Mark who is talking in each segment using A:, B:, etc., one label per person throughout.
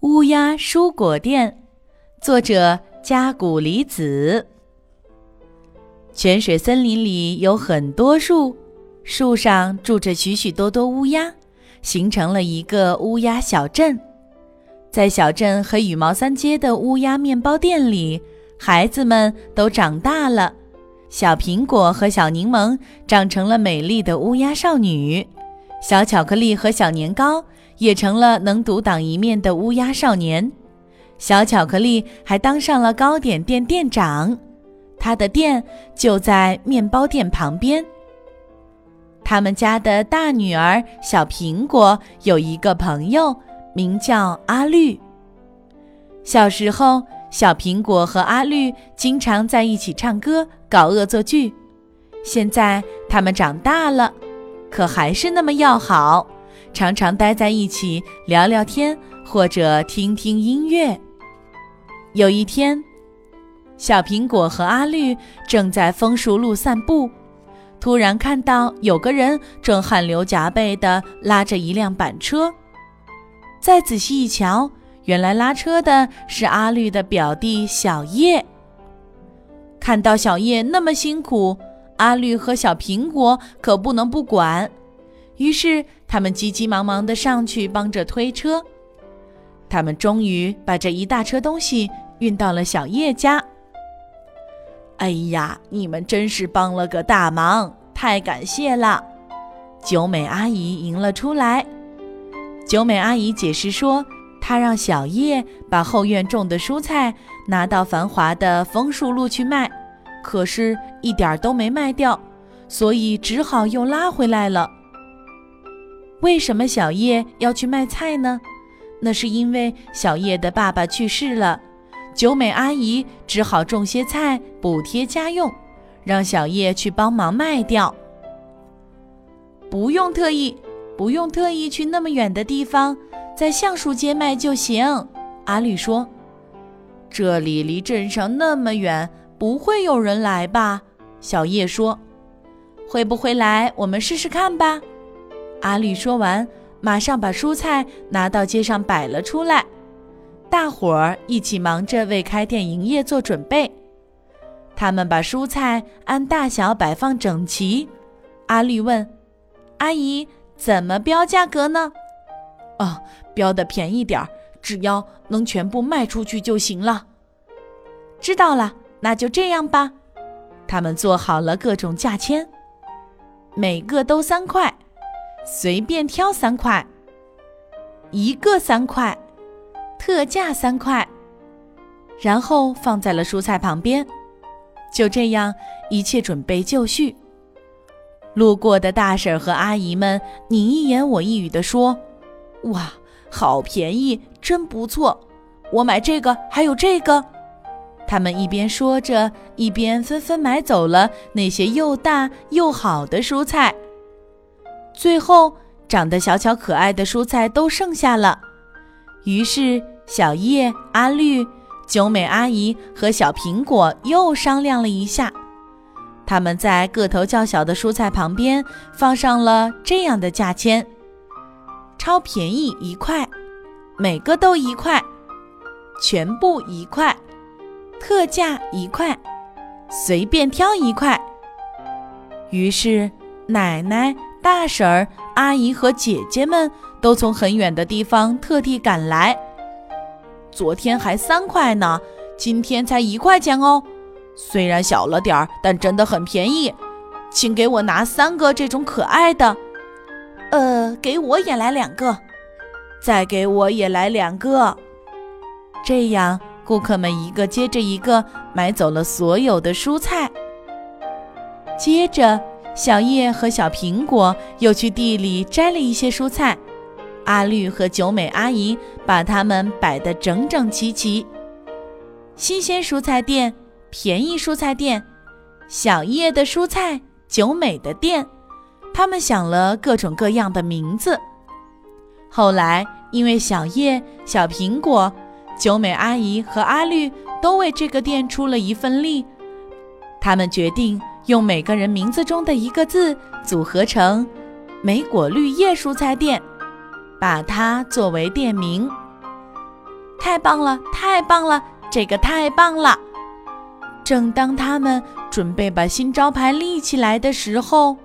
A: 乌鸦蔬果店，作者加古里子。泉水森林里有很多树，树上住着许许多多乌鸦，形成了一个乌鸦小镇。在小镇和羽毛三街的乌鸦面包店里，孩子们都长大了。小苹果和小柠檬长成了美丽的乌鸦少女，小巧克力和小年糕也成了能独当一面的乌鸦少年。小巧克力还当上了糕点店店长，他的店就在面包店旁边。他们家的大女儿小苹果有一个朋友，名叫阿绿。小时候。小苹果和阿绿经常在一起唱歌、搞恶作剧。现在他们长大了，可还是那么要好，常常待在一起聊聊天或者听听音乐。有一天，小苹果和阿绿正在枫树路散步，突然看到有个人正汗流浃背地拉着一辆板车。再仔细一瞧，原来拉车的是阿绿的表弟小叶。看到小叶那么辛苦，阿绿和小苹果可不能不管，于是他们急急忙忙地上去帮着推车。他们终于把这一大车东西运到了小叶家。哎呀，你们真是帮了个大忙，太感谢了！九美阿姨迎了出来。九美阿姨解释说。她让小叶把后院种的蔬菜拿到繁华的枫树路去卖，可是，一点都没卖掉，所以只好又拉回来了。为什么小叶要去卖菜呢？那是因为小叶的爸爸去世了，九美阿姨只好种些菜补贴家用，让小叶去帮忙卖掉。不用特意，不用特意去那么远的地方。在橡树街卖就行，阿绿说：“这里离镇上那么远，不会有人来吧？”小叶说：“会不会来？我们试试看吧。”阿绿说完，马上把蔬菜拿到街上摆了出来。大伙儿一起忙着为开店营业做准备。他们把蔬菜按大小摆放整齐。阿绿问：“阿姨，怎么标价格呢？”哦，标的便宜点儿，只要能全部卖出去就行了。知道了，那就这样吧。他们做好了各种价签，每个都三块，随便挑三块，一个三块，特价三块，然后放在了蔬菜旁边。就这样，一切准备就绪。路过的大婶和阿姨们，你一言我一语地说。哇，好便宜，真不错！我买这个，还有这个。他们一边说着，一边纷纷买走了那些又大又好的蔬菜。最后，长得小巧可爱的蔬菜都剩下了。于是，小叶、阿绿、九美阿姨和小苹果又商量了一下，他们在个头较小的蔬菜旁边放上了这样的价签。超便宜一块，每个都一块，全部一块，特价一块，随便挑一块。于是，奶奶、大婶儿、阿姨和姐姐们都从很远的地方特地赶来。昨天还三块呢，今天才一块钱哦。虽然小了点儿，但真的很便宜。请给我拿三个这种可爱的。呃，给我也来两个，再给我也来两个。这样，顾客们一个接着一个买走了所有的蔬菜。接着，小叶和小苹果又去地里摘了一些蔬菜。阿绿和九美阿姨把它们摆得整整齐齐。新鲜蔬菜店，便宜蔬菜店，小叶的蔬菜，九美的店。他们想了各种各样的名字。后来，因为小叶、小苹果、九美阿姨和阿绿都为这个店出了一份力，他们决定用每个人名字中的一个字组合成“莓果绿叶蔬菜店”，把它作为店名。太棒了，太棒了，这个太棒了！正当他们准备把新招牌立起来的时候，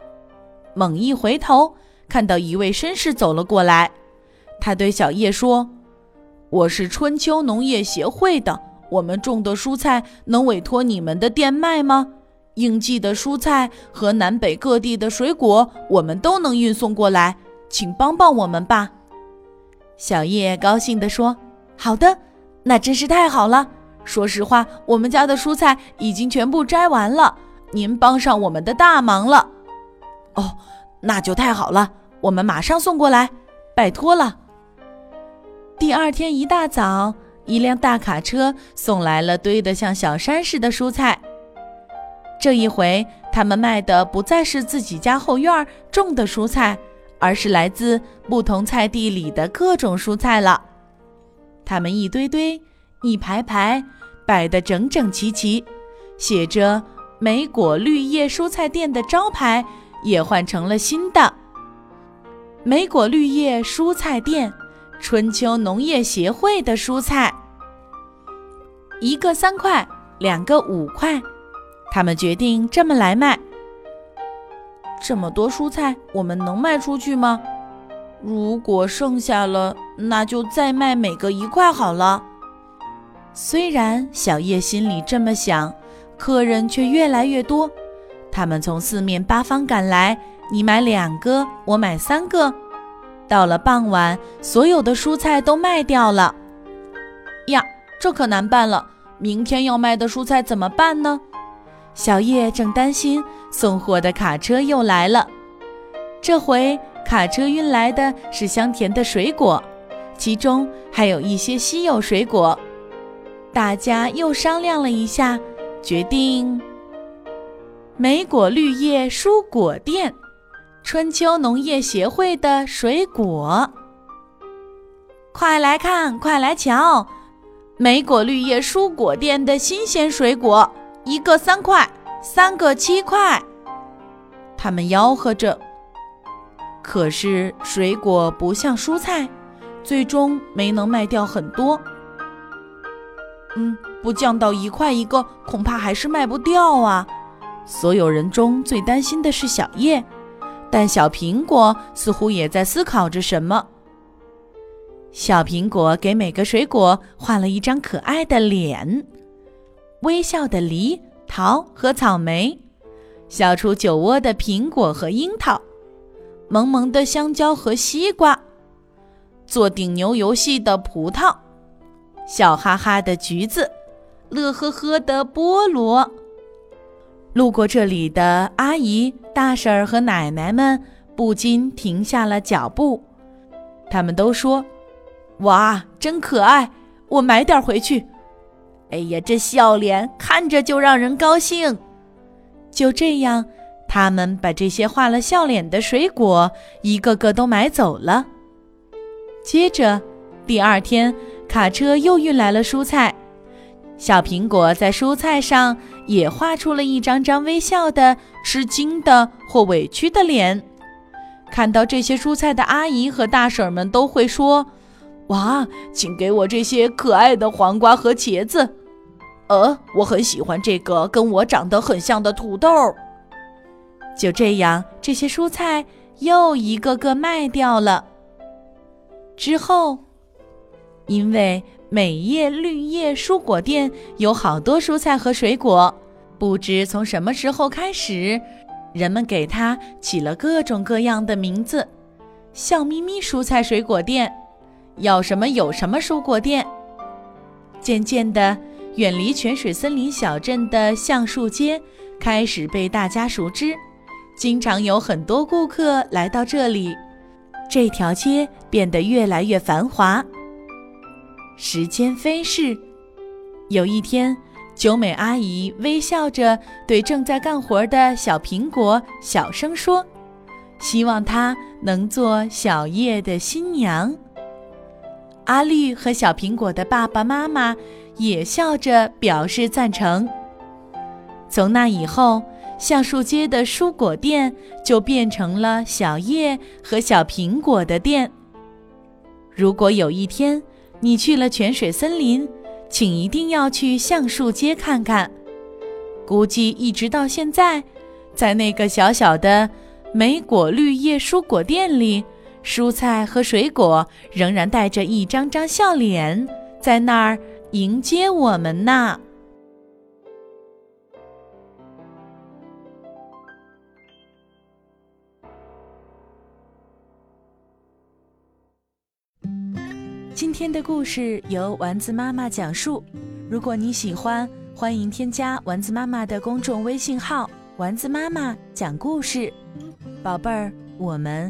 A: 猛一回头，看到一位绅士走了过来。他对小叶说：“我是春秋农业协会的，我们种的蔬菜能委托你们的店卖吗？应季的蔬菜和南北各地的水果，我们都能运送过来，请帮帮我们吧。”小叶高兴地说：“好的，那真是太好了。说实话，我们家的蔬菜已经全部摘完了，您帮上我们的大忙了。”“哦，那就太好了，我们马上送过来，拜托了。”第二天一大早，一辆大卡车送来了堆得像小山似的蔬菜。这一回，他们卖的不再是自己家后院种的蔬菜，而是来自不同菜地里的各种蔬菜了。它们一堆堆、一排排，摆得整整齐齐，写着“梅果绿叶蔬菜店”的招牌也换成了新的“梅果绿叶蔬菜店”。春秋农业协会的蔬菜，一个三块，两个五块，他们决定这么来卖。这么多蔬菜，我们能卖出去吗？如果剩下了，那就再卖每个一块好了。虽然小叶心里这么想，客人却越来越多，他们从四面八方赶来，你买两个，我买三个。到了傍晚，所有的蔬菜都卖掉了。呀，这可难办了！明天要卖的蔬菜怎么办呢？小叶正担心，送货的卡车又来了。这回卡车运来的是香甜的水果，其中还有一些稀有水果。大家又商量了一下，决定梅果绿叶蔬果店。春秋农业协会的水果，快来看，快来瞧！梅果绿叶蔬果店的新鲜水果，一个三块，三个七块。他们吆喝着。可是水果不像蔬菜，最终没能卖掉很多。嗯，不降到一块一个，恐怕还是卖不掉啊！所有人中最担心的是小叶。但小苹果似乎也在思考着什么。小苹果给每个水果画了一张可爱的脸，微笑的梨、桃和草莓，笑出酒窝的苹果和樱桃，萌萌的香蕉和西瓜，做顶牛游戏的葡萄，笑哈哈的橘子，乐呵呵的菠萝。路过这里的阿姨、大婶儿和奶奶们不禁停下了脚步，他们都说：“哇，真可爱！我买点回去。”哎呀，这笑脸看着就让人高兴。就这样，他们把这些画了笑脸的水果一个个都买走了。接着，第二天，卡车又运来了蔬菜。小苹果在蔬菜上也画出了一张张微笑的、吃惊的或委屈的脸。看到这些蔬菜的阿姨和大婶们都会说：“哇，请给我这些可爱的黄瓜和茄子。”呃，我很喜欢这个跟我长得很像的土豆。就这样，这些蔬菜又一个个卖掉了。之后，因为。美叶绿叶蔬果店有好多蔬菜和水果，不知从什么时候开始，人们给它起了各种各样的名字：笑眯眯蔬菜水果店，要什么有什么蔬果店。渐渐的，远离泉水森林小镇的橡树街开始被大家熟知，经常有很多顾客来到这里，这条街变得越来越繁华。时间飞逝，有一天，九美阿姨微笑着对正在干活的小苹果小声说：“希望她能做小叶的新娘。”阿绿和小苹果的爸爸妈妈也笑着表示赞成。从那以后，橡树街的蔬果店就变成了小叶和小苹果的店。如果有一天，你去了泉水森林，请一定要去橡树街看看。估计一直到现在，在那个小小的莓果绿叶蔬果店里，蔬菜和水果仍然带着一张张笑脸，在那儿迎接我们呢。今天的故事由丸子妈妈讲述。如果你喜欢，欢迎添加丸子妈妈的公众微信号“丸子妈妈讲故事”。宝贝儿，我们